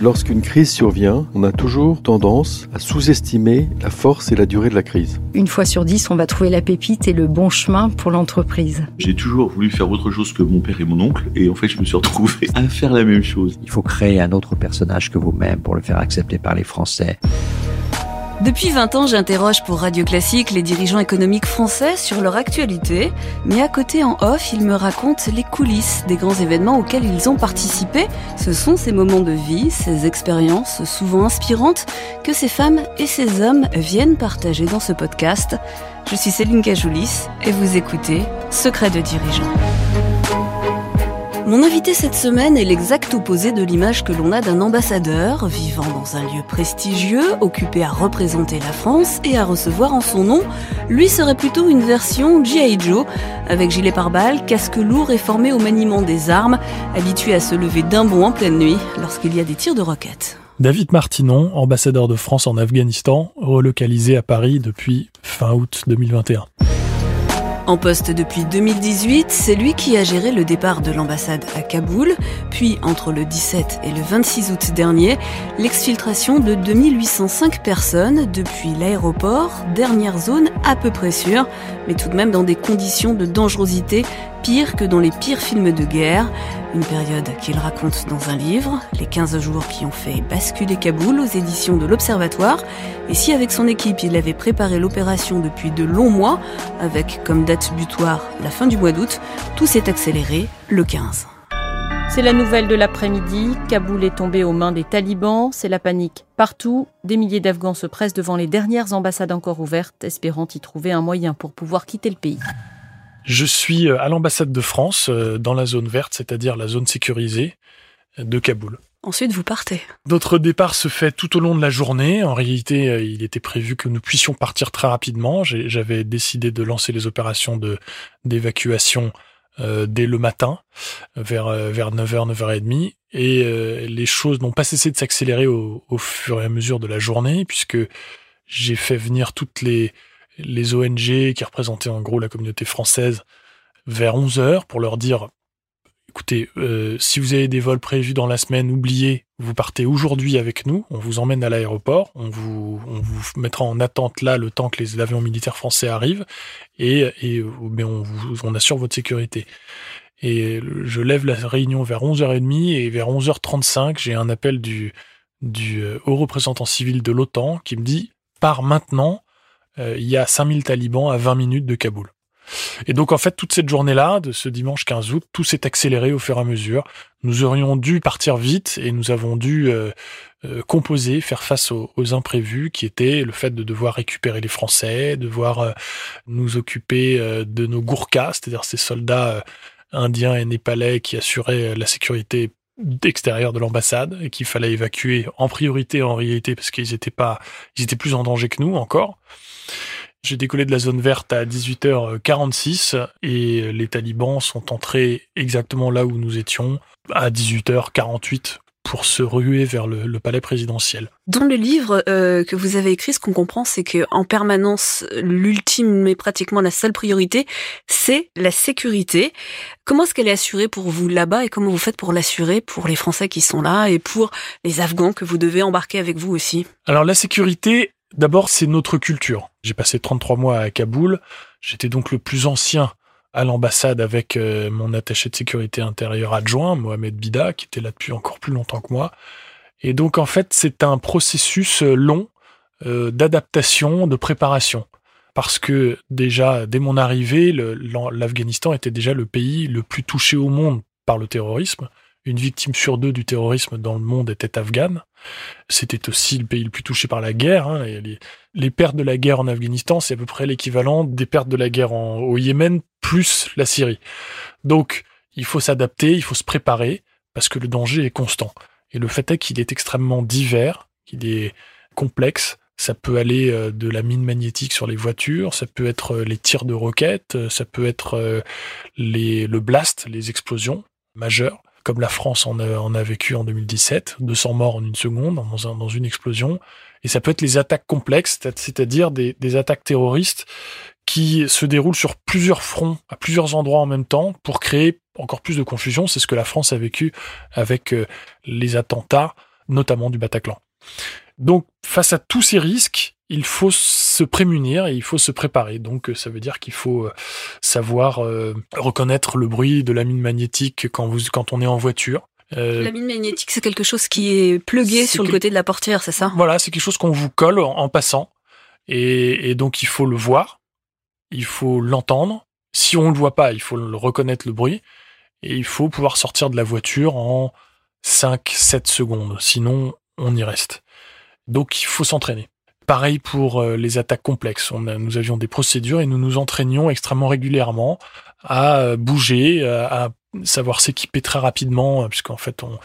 Lorsqu'une crise survient, on a toujours tendance à sous-estimer la force et la durée de la crise. Une fois sur dix, on va trouver la pépite et le bon chemin pour l'entreprise. J'ai toujours voulu faire autre chose que mon père et mon oncle, et en fait, je me suis retrouvé à faire la même chose. Il faut créer un autre personnage que vous-même pour le faire accepter par les Français. Depuis 20 ans, j'interroge pour Radio Classique les dirigeants économiques français sur leur actualité, mais à côté en off, ils me racontent les coulisses des grands événements auxquels ils ont participé. Ce sont ces moments de vie, ces expériences souvent inspirantes que ces femmes et ces hommes viennent partager dans ce podcast. Je suis Céline Cajoulis et vous écoutez Secret de dirigeants. Mon invité cette semaine est l'exact opposé de l'image que l'on a d'un ambassadeur vivant dans un lieu prestigieux, occupé à représenter la France et à recevoir en son nom. Lui serait plutôt une version G.I. Joe, avec gilet pare-balles, casque lourd et formé au maniement des armes, habitué à se lever d'un bond en pleine nuit lorsqu'il y a des tirs de roquettes. David Martinon, ambassadeur de France en Afghanistan, relocalisé à Paris depuis fin août 2021. En poste depuis 2018, c'est lui qui a géré le départ de l'ambassade à Kaboul, puis entre le 17 et le 26 août dernier, l'exfiltration de 2805 personnes depuis l'aéroport, dernière zone à peu près sûre, mais tout de même dans des conditions de dangerosité pire que dans les pires films de guerre. Une période qu'il raconte dans un livre, Les 15 jours qui ont fait basculer Kaboul aux éditions de l'Observatoire. Et si avec son équipe il avait préparé l'opération depuis de longs mois, avec comme date butoir la fin du mois d'août, tout s'est accéléré le 15. C'est la nouvelle de l'après-midi. Kaboul est tombé aux mains des talibans. C'est la panique partout. Des milliers d'Afghans se pressent devant les dernières ambassades encore ouvertes, espérant y trouver un moyen pour pouvoir quitter le pays. Je suis euh, à l'ambassade de France, euh, dans la zone verte, c'est-à-dire la zone sécurisée de Kaboul. Ensuite, vous partez. Notre départ se fait tout au long de la journée. En réalité, euh, il était prévu que nous puissions partir très rapidement. J'avais décidé de lancer les opérations d'évacuation dès le matin, vers vers 9h, 9h30. Et les choses n'ont pas cessé de s'accélérer au, fur et à mesure de la journée, puisque j'ai fait venir toutes les les ONG qui représentaient en gros la communauté française vers 11 heures pour leur dire écoutez, euh, si vous avez des vols prévus dans la semaine, oubliez, vous partez aujourd'hui avec nous, on vous emmène à l'aéroport, on vous, mettra en attente là le temps que les avions militaires français arrivent, et, mais on, vous, assure votre sécurité. Et je lève la réunion vers 11h30 et vers 11h35, j'ai un appel du, euh, haut représentant civil de l'OTAN qui me dit pars maintenant, euh, il y a 5000 talibans à 20 minutes de Kaboul. Et donc en fait toute cette journée-là, de ce dimanche 15 août, tout s'est accéléré au fur et à mesure. Nous aurions dû partir vite et nous avons dû euh, euh, composer, faire face aux, imprévus qui étaient le fait de devoir récupérer les Français, devoir nous occuper de nos gourkas, c'est-à-dire ces soldats indiens et népalais qui assuraient la sécurité extérieure de l'ambassade et qu'il fallait évacuer en priorité en réalité parce qu'ils étaient plus en danger que nous encore. J'ai décollé de la zone verte à 18h46 et les talibans sont entrés exactement là où nous étions à 18h48 pour se ruer vers le, palais présidentiel. Dans le livre euh, que vous avez écrit, ce qu'on comprend, c'est que en permanence, l'ultime, mais pratiquement la seule priorité, c'est la sécurité. Comment est-ce qu'elle est assurée pour vous là-bas et comment vous faites pour l'assurer pour les Français qui sont là et pour les Afghans que vous devez embarquer avec vous aussi? Alors la sécurité, D'abord, c'est notre culture. J'ai passé 33 mois à Kaboul. J'étais donc le plus ancien à l'ambassade avec euh, mon attaché de sécurité intérieure adjoint, Mohamed Bida, qui était là depuis encore plus longtemps que moi. Et donc, en fait, c'est un processus euh, long euh, d'adaptation, de préparation. Parce que déjà, dès mon arrivée, l'Afghanistan était déjà le pays le plus touché au monde par le terrorisme une victime sur deux du terrorisme dans le monde était afghane. C'était aussi le pays le plus touché par la guerre. Hein, les, pertes de la guerre en Afghanistan, c'est à peu près l'équivalent des pertes de la guerre au Yémen plus la Syrie. Donc, il faut s'adapter, il faut se préparer, parce que le danger est constant. Et le fait est qu'il est extrêmement divers, qu'il est complexe. Ça peut aller euh, de la mine magnétique sur les voitures, ça peut être euh, les tirs de roquettes, euh, ça peut être le blast, les explosions majeures comme la France en a, vécu en 2017, 200 morts en une seconde dans, une explosion. Et ça peut être les attaques complexes, c'est-à-dire des, attaques terroristes qui se déroulent sur plusieurs fronts, à plusieurs endroits en même temps, pour créer encore plus de confusion. C'est ce que la France a vécu avec euh, les attentats notamment du Bataclan. Donc, face à tous ces risques, il faut se prémunir et il faut se préparer. Donc, ça veut dire qu'il faut savoir reconnaître le bruit de la mine magnétique quand, vous, quand on est en voiture. la mine magnétique, c'est quelque chose qui est plugué sur le côté de la portière, c'est ça? Voilà, c'est quelque chose qu'on vous colle en, passant. Et, et, donc, il faut le voir, il faut l'entendre. Si on ne le voit pas, il faut le reconnaître le bruit. Et il faut pouvoir sortir de la voiture en 5-7 secondes. Sinon, on y reste. Donc, il faut s'entraîner. Pareil pour euh, les attaques complexes. Nous avions des procédures et nous nous entraînions extrêmement régulièrement à euh, bouger, à, savoir s'équiper très rapidement, euh, puisqu'en fait, on,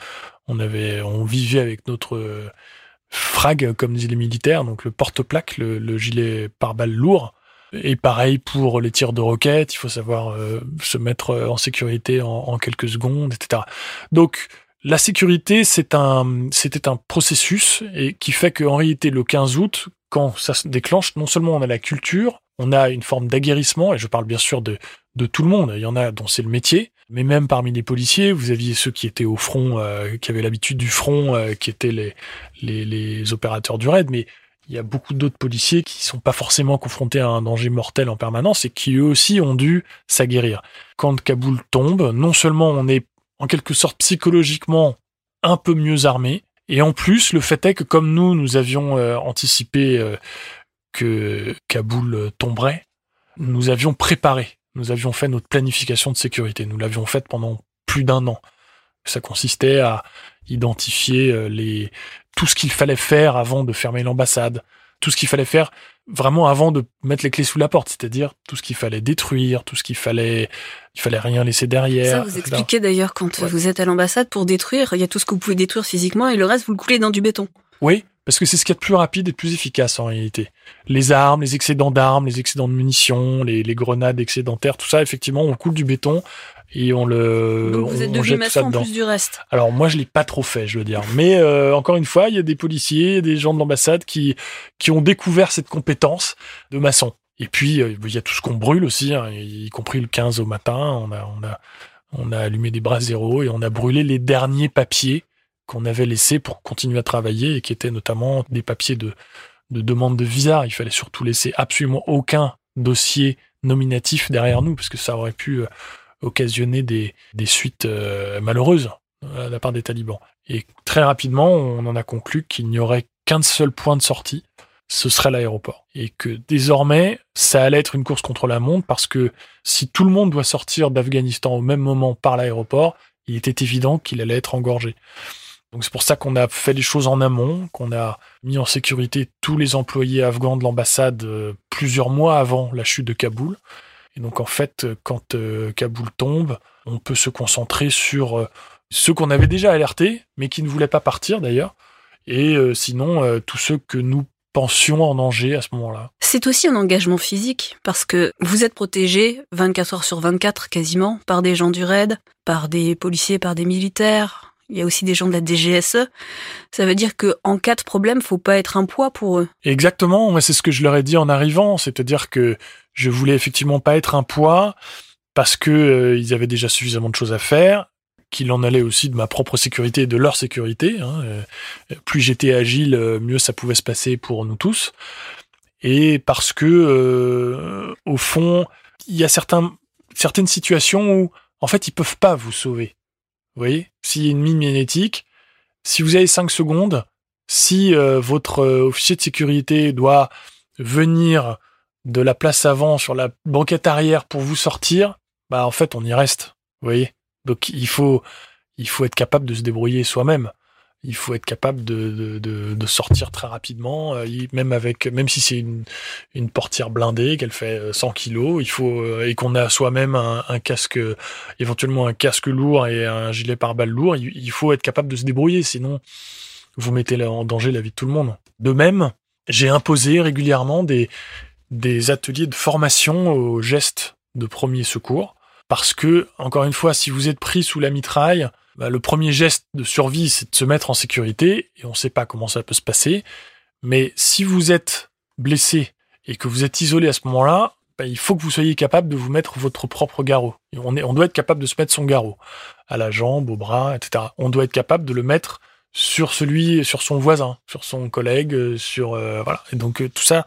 on, avait, on vivait avec notre frag, comme disent les militaires, donc le porte-plaque, le, gilet pare-balles lourd. Et pareil pour les tirs de roquettes, il faut savoir se mettre en sécurité en, en, quelques secondes, etc. Donc, la sécurité, c'est un, c'était un processus et qui fait qu'en réalité, le 15 août, quand ça se déclenche, non seulement on a la culture, on a une forme d'aguerrissement, et je parle bien sûr de, de tout le monde, il y en a dont c'est le métier, mais même parmi les policiers, vous aviez ceux qui étaient au front, euh, qui avaient l'habitude du front, euh, qui étaient les, les, les, opérateurs du raid, mais il y a beaucoup d'autres policiers qui sont pas forcément confrontés à un danger mortel en permanence et qui eux aussi ont dû s'aguerrir. Quand Kaboul tombe, non seulement on est en quelque sorte psychologiquement un peu mieux armé. Et en plus, le fait est que comme nous, nous avions euh, anticipé euh, que Kaboul tomberait, nous avions préparé, nous avions fait notre planification de sécurité. Nous l'avions faite pendant plus d'un an. Ça consistait à identifier euh, les tout ce qu'il fallait faire avant de fermer l'ambassade, tout ce qu'il fallait faire vraiment avant de mettre les clés sous la porte, c'est-à-dire tout ce qu'il fallait détruire, tout ce qu'il fallait, il fallait rien laisser derrière. Ça vous expliquez d'ailleurs quand vous êtes à l'ambassade pour détruire, il y a tout ce que vous pouvez détruire physiquement et le reste vous le coulez dans du béton. Oui, parce que c'est ce qui est de plus rapide et de plus efficace en réalité. Les armes, les excédents d'armes, les excédents de munitions, les, les grenades excédentaires, tout ça, effectivement, on coule du béton et on le. Donc vous êtes devenu maçon en plus du reste. Alors moi je l'ai pas trop fait, je veux dire, mais euh, encore une fois, il y a des policiers, des gens de l'ambassade qui qui ont découvert cette compétence de maçon. Et puis euh, il y a tout ce qu'on brûle aussi, hein, y compris le 15 au matin, on a on a on a allumé des bras zéro et on a brûlé les derniers papiers qu'on avait laissés pour continuer à travailler et qui étaient notamment des papiers de de demande de visa. Il fallait surtout laisser absolument aucun dossier nominatif derrière nous parce que ça aurait pu euh, occasionner des, suites euh, malheureuses euh, à la part des talibans. Et très rapidement, on en a conclu qu'il n'y aurait qu'un seul point de sortie, ce serait l'aéroport. Et que désormais, ça allait être une course contre la montre parce que si tout le monde doit sortir d'Afghanistan au même moment par l'aéroport, il était évident qu'il allait être engorgé. Donc c'est pour ça qu'on a fait les choses en amont, qu'on a mis en sécurité tous les employés afghans de l'ambassade euh, plusieurs mois avant la chute de Kaboul. Et donc en fait, quand euh, Kaboul tombe, on peut se concentrer sur euh, ceux qu'on avait déjà alertés, mais qui ne voulaient pas partir d'ailleurs, et euh, sinon tous ceux que nous pensions en danger à ce moment-là. C'est aussi un engagement physique, parce que vous êtes protégé 24 heures sur 24 quasiment par des gens du RAID, par des policiers, par des militaires, il y a aussi des gens de la DGSE. Ça veut dire que en cas de problème, faut pas être un poids pour eux. Exactement. C'est ce que je leur ai dit en arrivant. C'est-à-dire que je voulais effectivement pas être un poids parce que euh, ils avaient déjà suffisamment de choses à faire qu'il en allait aussi de ma propre sécurité et de leur sécurité. Hein. Euh, plus j'étais agile, euh, mieux ça pouvait se passer pour nous tous. Et parce que, au fond, il y a certaines situations où, en fait, ils peuvent pas vous sauver. Vous voyez S'il y a une mine magnétique, si vous avez 5 secondes, si euh, votre euh, officier de sécurité doit venir de la place avant sur la banquette arrière pour vous sortir, bah en fait on y reste. Vous voyez? Donc il faut il faut être capable de se débrouiller soi-même il faut être capable de, de, sortir très rapidement, euh, même avec, même si c'est une, une portière blindée, qu'elle fait 100 euh, kilos, il faut, euh, et qu'on a soi-même un, un, casque, éventuellement un casque lourd et un gilet pare-balles lourd, il, faut être capable de se débrouiller, sinon vous mettez en danger la vie de tout le monde. De même, j'ai imposé régulièrement des, des ateliers de formation aux gestes de premier secours, parce que, encore une fois, si vous êtes pris sous la mitraille, bah, le premier geste de survie, c'est de se mettre en sécurité, et on ne sait pas comment ça peut se passer. Mais si vous êtes blessé et que vous êtes isolé à ce moment-là, bah, il faut que vous soyez capable de vous mettre votre propre garrot. on, est, on doit être capable de se mettre son garrot à la jambe, au bras, etc. On doit être capable de le mettre sur celui, sur son voisin, sur son collègue, euh, sur euh, voilà. Et donc euh, tout ça,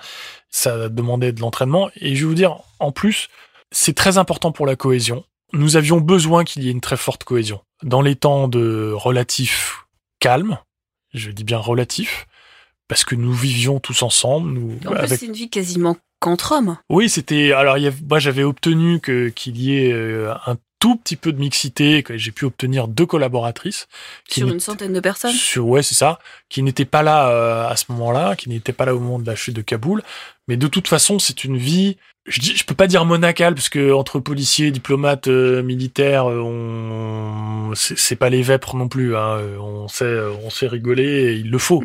ça demandait de l'entraînement. Et je vais vous dire, en plus, c'est très important pour la cohésion. Nous avions besoin qu'il y ait une très forte cohésion dans les temps de relatif calme. Je dis bien relatif parce que nous vivions tous ensemble. Nous, En plus, c'est une vie quasiment qu'entre hommes. Oui, c'était. Alors, il y a- moi, j'avais obtenu que qu'il y ait euh, un tout petit peu de mixité. que J'ai pu obtenir deux collaboratrices. qui Sur une centaine de personnes. sur- ouais, c'est ça. Qui n'étaient pas là euh, à ce moment-là, qui n'étaient pas là au moment de la chute de Kaboul. Mais de toute façon, c'est une vie. Je, dis, je peux pas dire monacale parce que entre policiers, diplomates, euh, militaires, euh, on c'est pas les vêpres non plus. Hein. Euh, On sait, on sait rigoler, et il le faut.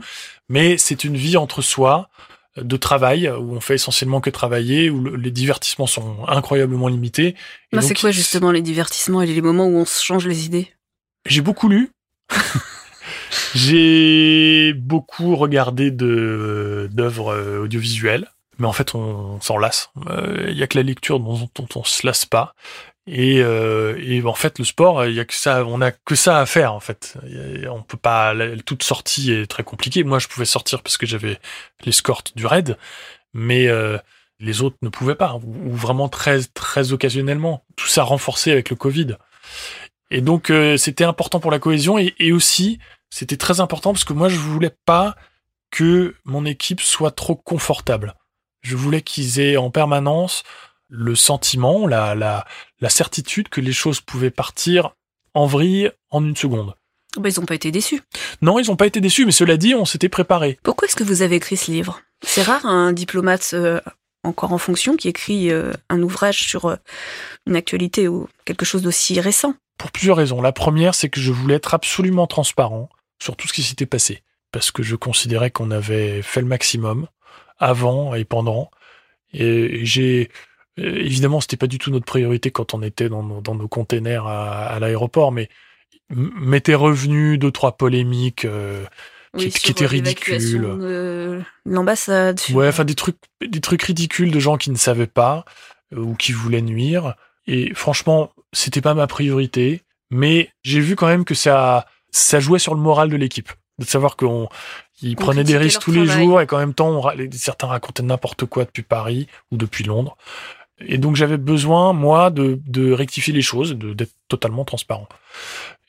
Mais c'est une vie entre soi de travail où on fait essentiellement que travailler, où le- les divertissements sont incroyablement limités. Ben, c'est quoi justement les divertissements et les moments où on se change les idées? J'ai beaucoup lu. J'ai beaucoup regardé de d'œuvres audiovisuelles, mais en fait on, s'en lasse. Euh, Il y a que la lecture dont, dont on se lasse pas. Et, euh, et en fait le sport, il y a que ça, on a que ça à faire en fait. On peut pas, toute sortie est très compliquée. Moi je pouvais sortir parce que j'avais l'escorte du raid, mais euh, les autres ne pouvaient pas, ou, vraiment très très occasionnellement. Tout ça renforcé avec le Covid. Et donc c'était important pour la cohésion et, et aussi c'était très important parce que moi je voulais pas que mon équipe soit trop confortable. Je voulais qu'ils aient en permanence le sentiment, la, la, la certitude que les choses pouvaient partir en vrille en une seconde. Ben, Ils n'ont pas été déçus. Non, ils n'ont pas été déçus, mais cela dit, on s'était préparé. Pourquoi est-ce que vous avez écrit ce livre? C'est rare un diplomate euh, encore en fonction qui écrit euh, un ouvrage sur euh, une actualité ou quelque chose d'aussi récent. Pour plusieurs raisons. La première, c'est que je voulais être absolument transparent sur tout ce qui s'était passé. Parce que je considérais qu'on avait fait le maximum avant et pendant. Et j'ai. Évidemment, c'était pas du tout notre priorité quand on était dans nos, dans nos containers à, à l'aéroport, mais m'étaient revenus deux, trois polémiques euh, qui, étaient ridicules. de L'ambassade. Ouais, enfin des trucs, des trucs ridicules de gens qui ne savaient pas euh, ou qui voulaient nuire. Et franchement, c'était pas ma priorité, mais j'ai vu quand même que ça, ça jouait sur le moral de l'équipe, de savoir qu'on, ils On prenaient des risques tous les jours et qu'en même temps, on certains racontaient n'importe quoi depuis Paris ou depuis Londres. Et donc j'avais besoin, moi, de, de rectifier les choses, d'être totalement transparent.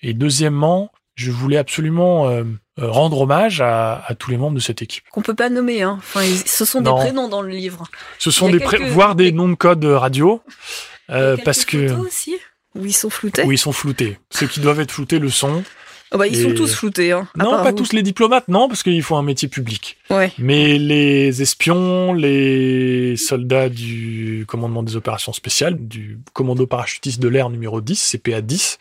Et deuxièmement, je voulais absolument euh, rendre hommage à, à tous les membres de cette équipe. Qu'on peut pas nommer. Hein. Enfin, ce sont Non. des prénoms dans le livre. Ce sont des quelques- voire des noms de code radio euh, parce que aussi où ils sont floutés. où ils sont floutés. Ceux qui doivent être floutés le sont. Oh bah, ils Et- sont tous floutés. Hein, Non, pas vous. tous les diplomates, non, parce qu'il faut un métier public. Ouais. Mais les espions, les soldats du commandement des opérations spéciales, du commando parachutiste de l'air numéro 10, CPA 10,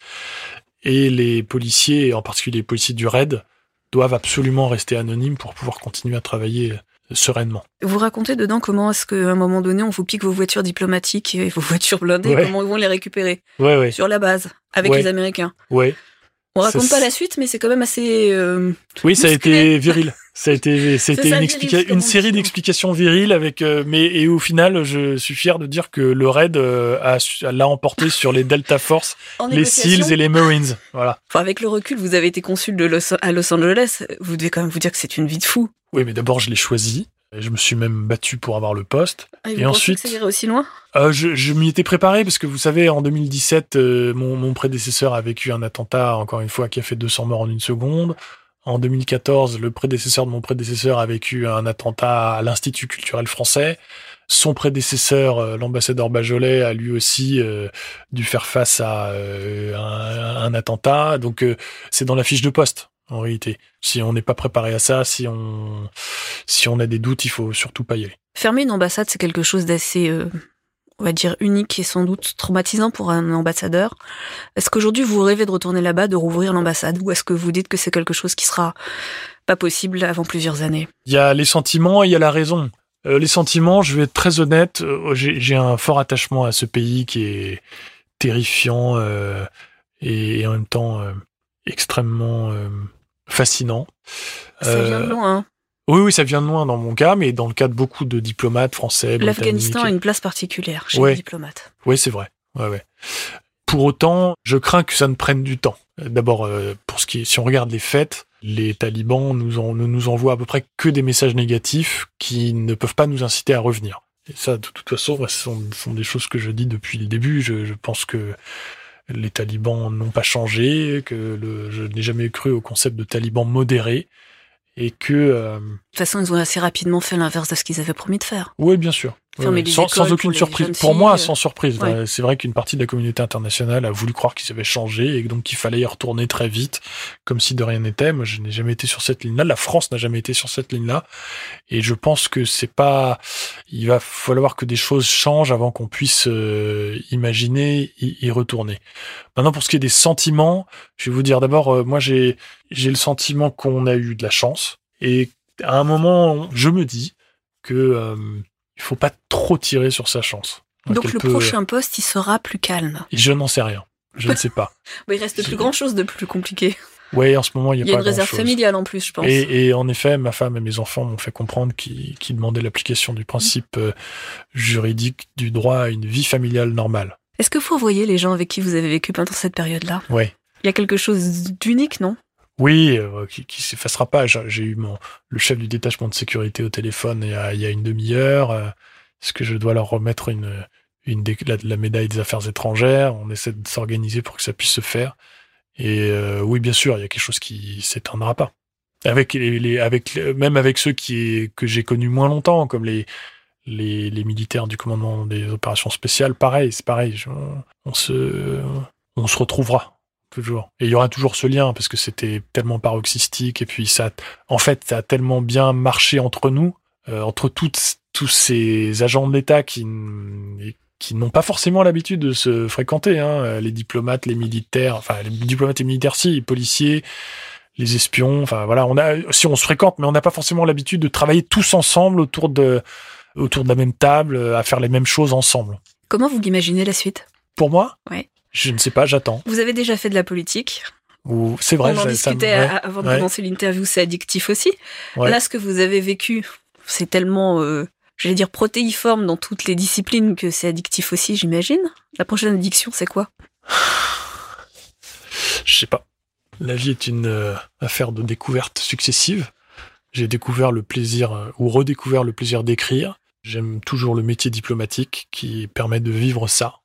et les policiers, en particulier les policiers du RAID, doivent absolument rester anonymes pour pouvoir continuer à travailler sereinement. Vous racontez dedans comment est-ce qu'à un moment donné, on vous pique vos voitures diplomatiques et vos voitures blindées, Ouais. comment ils vont les récupérer Ouais, ouais, sur la base avec les Américains? ouais. On raconte Ça, pas la suite, mais c'est quand même assez. euh, Oui, ça a été viril. Ça a été, c'était une, viril, série d'explications viriles avec, euh, mais et au final, je suis fier de dire que le raid euh, a l'a emporté sur les Delta Force, les. SEALs et les Marines. Voilà. Enfin, avec le recul, vous avez été consul de Los- à Los Angeles. Vous devez quand même vous dire que c'est une vie de fou. Oui, mais d'abord, je l'ai choisi. Je me suis même battu pour avoir le poste. Et, Et ensuite- que ça irait aussi loin? Euh, je je m'y étais préparé parce que vous savez, en 2017, euh, mon, mon prédécesseur a vécu un attentat, encore une fois, qui a fait 200 morts en une seconde. En 2014, le prédécesseur de mon prédécesseur a vécu un attentat à l'Institut culturel français. Son prédécesseur, euh, l'ambassadeur Bajolet, a lui aussi euh, dû faire face à euh, un, un attentat. Donc, euh, c'est dans la fiche de poste, en réalité. Si on n'est pas préparé à ça, si on, si on a des doutes, il faut surtout pas y aller. Fermer une ambassade, c'est quelque chose d'assez, euh, on va dire, unique et sans doute traumatisant pour un ambassadeur. Est-ce qu'aujourd'hui vous rêvez de retourner là-bas, de rouvrir l'ambassade, ou est-ce que vous dites que c'est quelque chose qui sera pas possible avant plusieurs années? Il y a les sentiments et il y a la raison. Euh, les sentiments, je vais être très honnête, euh, j'ai un fort attachement à ce pays qui est terrifiant et, en même temps extrêmement fascinant. Ça vient Euh, de loin. hein. Oui, oui, ça vient de loin dans mon cas, mais dans le cas de beaucoup de diplomates français, L'Afghanistan a une place particulière chez Ouais. les diplomates. Oui, c'est vrai. Ouais, ouais. Pour autant, je crains que ça ne prenne du temps. D'abord, euh, pour ce qui est, si on regarde les faits, les talibans nous en, ne nous envoient à peu près que des messages négatifs qui ne peuvent pas nous inciter à revenir. Et ça, de toute façon, ce sont, sont des choses que je dis depuis le début. Je, je pense que les talibans n'ont pas changé, que le, je n'ai jamais cru au concept de taliban modéré et que euh, De toute façon, ils ont assez rapidement fait l'inverse de ce qu'ils avaient promis de faire. oui bien sûr Fermer Ouais, les sans, sans aucune surprise. pour moi sans surprise. ouais. C'est vrai qu'une partie de la communauté internationale a voulu croire qu'ils avaient changé et donc qu'il fallait y retourner très vite comme si de rien n'était. Moi je n'ai jamais été sur cette ligne là la France n'a jamais été sur cette ligne là et je pense que c'est pas il va falloir que des choses changent avant qu'on puisse euh, imaginer y, y retourner. Maintenant pour ce qui est des sentiments je vais vous dire d'abord euh, moi j'ai j'ai le sentiment qu'on a eu de la chance. Et à un moment je me dis que euh, il faut pas trop tirer sur sa chance. Donc le peut- prochain poste, il sera plus calme. Je n'en sais rien. Je ne sais pas. Bon, il reste plus grand chose de plus compliqué. Ouais, en ce moment, il y a Il y a pas une réserve familiale en plus, je pense. Et, et en effet, ma femme et mes enfants m'ont fait comprendre qu'ils demandaient l'application du principe euh, juridique du droit à une vie familiale normale. Est-ce que vous revoyez les gens avec qui vous avez vécu pendant cette période-là? Ouais. Il y a quelque chose d'unique, non? Oui, euh, qui, qui s'effacera pas. J'ai eu mon, le chef du détachement de sécurité au téléphone il y a, une demi-heure. euh, Est-ce que je dois leur remettre la, médaille des affaires étrangères? On essaie de s'organiser pour que ça puisse se faire. Et euh, oui, bien sûr, il y a quelque chose qui s'éteindra pas. Avec les, avec même avec ceux qui que j'ai connus moins longtemps, comme les les, militaires du commandement des opérations spéciales, pareil, c'est pareil. on se retrouvera toujours. Et il y aura toujours ce lien parce que c'était tellement paroxystique et puis ça, en fait, ça a tellement bien marché entre nous, euh, entre toutes tous ces agents de l'État qui qui n'ont pas forcément l'habitude de se fréquenter, hein, euh, les diplomates, les militaires, enfin les diplomates et militaires si, les policiers, les espions, enfin voilà, on a si on se fréquente, mais on n'a pas forcément l'habitude de travailler tous ensemble autour de autour de la même table, euh, à faire les mêmes choses ensemble. Comment vous imaginez la suite? Pour moi, Ouais. Je ne sais pas, j'attends. Vous avez déjà fait de la politique. C'est vrai, On en ça- ça me- discutait ouais, à- avant de ouais. commencer l'interview, c'est addictif aussi. Ouais. Là, ce que vous avez vécu, c'est tellement, euh, j'allais dire, protéiforme dans toutes les disciplines que c'est addictif aussi, j'imagine. La prochaine addiction, c'est quoi? Je sais pas. La vie est une euh, affaire de découvertes successives. J'ai découvert le plaisir, euh, ou redécouvert le plaisir d'écrire. J'aime toujours le métier diplomatique qui permet de vivre ça.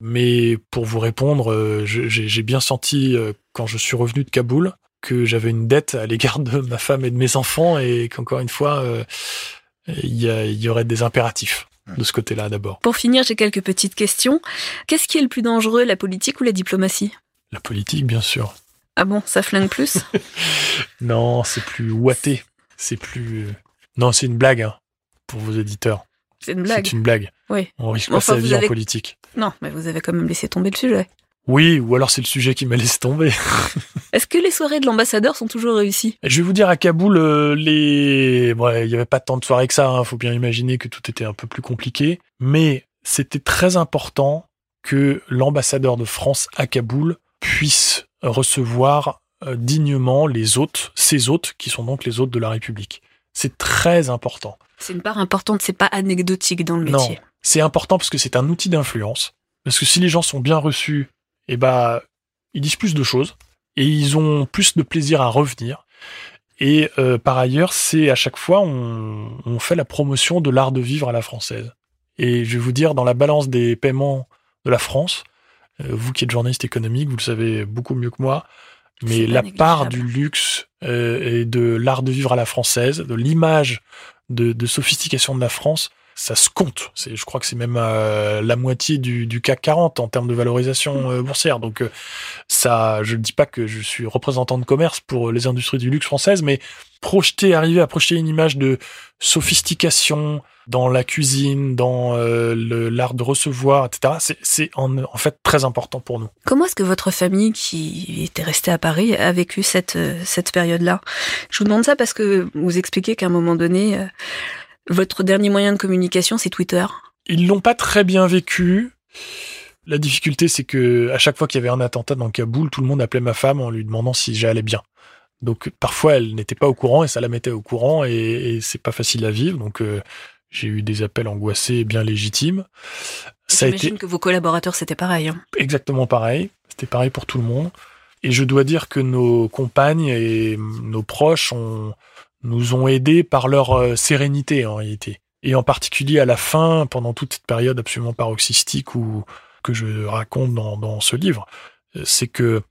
Mais pour vous répondre, euh, j'ai bien senti, euh, quand je suis revenu de Kaboul, que j'avais une dette à l'égard de ma femme et de mes enfants et qu'encore une fois, euh, il y, aurait des impératifs de ce côté-là d'abord. Pour finir, j'ai quelques petites questions. Qu'est-ce qui est le plus dangereux, la politique ou la diplomatie? La politique, bien sûr. Ah bon, ça flingue plus? Non, c'est plus ouaté. C'est plus. Non, c'est une blague hein, pour vos éditeurs. C'est une blague. C'est une blague. Oui. On risque pas sa vie avez- en politique. Non, mais vous avez quand même laissé tomber le sujet. Oui, ou alors c'est le sujet qui m'a laissé tomber. Est-ce que les soirées de l'ambassadeur sont toujours réussies? Je vais vous dire, à Kaboul, euh, les... ouais, il y avait pas tant de soirées que ça. Hein. Faut bien imaginer que tout était un peu plus compliqué. Mais c'était très important que l'ambassadeur de France à Kaboul puisse recevoir euh, dignement les hôtes, ses hôtes, qui sont donc les hôtes de la République. C'est très important. C'est une part importante, c'est pas anecdotique dans le Non, métier. c'est important parce que c'est un outil d'influence. Parce que si les gens sont bien reçus, eh ben, ils disent plus de choses et ils ont plus de plaisir à revenir. Et euh, par ailleurs, c'est à chaque fois on, on fait la promotion de l'art de vivre à la française. Et je vais vous dire, dans la balance des paiements de la France, euh, vous qui êtes journaliste économique, vous le savez beaucoup mieux que moi, mais la part du luxe euh, et de l'art de vivre à la française, de l'image de, de sophistication de la France, ça se compte. C'est, je crois que c'est même euh, la moitié du, du CAC 40 en termes de valorisation euh, boursière. Donc euh, ça, je ne dis pas que je suis représentant de commerce pour les industries du luxe françaises, mais projeter, arriver à projeter une image de sophistication dans la cuisine, dans euh, le- l'art de recevoir, etc. C'est, c'est en, en fait très important pour nous. Comment est-ce que votre famille, qui était restée à Paris, a vécu cette, euh, cette période-là? Je vous demande ça parce que vous expliquez qu'à un moment donné, euh, votre dernier moyen de communication, c'est Twitter? Ils l'ont pas très bien vécu. La difficulté, c'est que à chaque fois qu'il y avait un attentat dans Kaboul, tout le monde appelait ma femme en lui demandant si j'allais bien. Donc parfois, elle n'était pas au courant et ça la mettait au courant et, et c'est pas facile à vivre. Donc euh, j'ai eu des appels angoissés et bien légitimes. A été J'imagine que vos collaborateurs, c'était pareil. hein. exactement pareil. C'était pareil pour tout le monde. Et je dois dire que nos compagnes et nos proches ont, nous ont aidés par leur euh, sérénité en réalité. Et en particulier à la fin, pendant toute cette période absolument paroxystique où, que je raconte dans, dans ce livre, euh, c'est que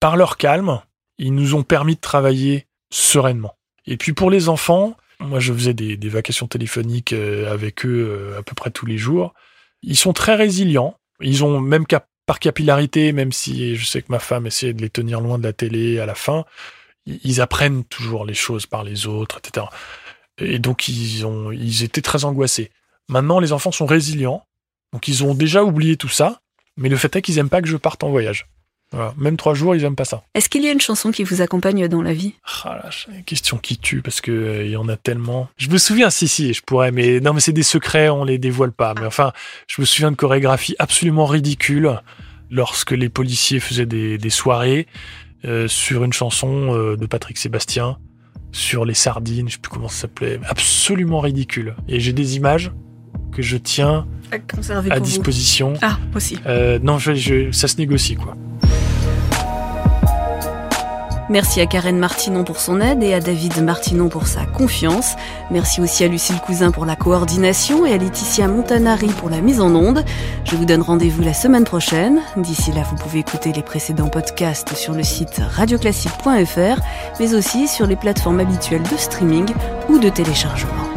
par leur calme, ils nous ont permis de travailler sereinement. Et puis pour les enfants, moi je faisais des, des vacations téléphoniques euh, avec eux à peu près tous les jours. Ils sont très résilients. Ils ont même par capillarité, même si je sais que ma femme essayait de les tenir loin de la télé à la fin, ils apprennent toujours les choses par les autres, etc. Et donc ils ont, ils étaient très angoissés. Maintenant, les enfants sont résilients, donc ils ont déjà oublié tout ça, mais le fait est qu'ils aiment pas que je parte en voyage. Voilà. Même trois jours, ils aiment pas ça. Est-ce qu'il y a une chanson qui vous accompagne dans la vie? Ah là, une question qui tue parce que euh, il y en a tellement. Je me souviens, si si, je pourrais, mais non, mais c'est des secrets, on les dévoile pas. Mais enfin, je me souviens de chorégraphies absolument ridicules lorsque les policiers faisaient des, des soirées euh, sur une chanson euh, de Patrick Sébastien sur les sardines, je sais plus comment ça s'appelait, absolument ridicule. Et j'ai des images que je tiens à, disposition. Ah, aussi. Euh, non, je, je, ça se négocie, quoi. Merci à Karen Martinon pour son aide et à David Martinon pour sa confiance. Merci aussi à Lucille Cousin pour la coordination et à Laetitia Montanari pour la mise en onde. Je vous donne rendez-vous la semaine prochaine. D'ici là, vous pouvez écouter les précédents podcasts sur le site radioclassique.fr, mais aussi sur les plateformes habituelles de streaming ou de téléchargement.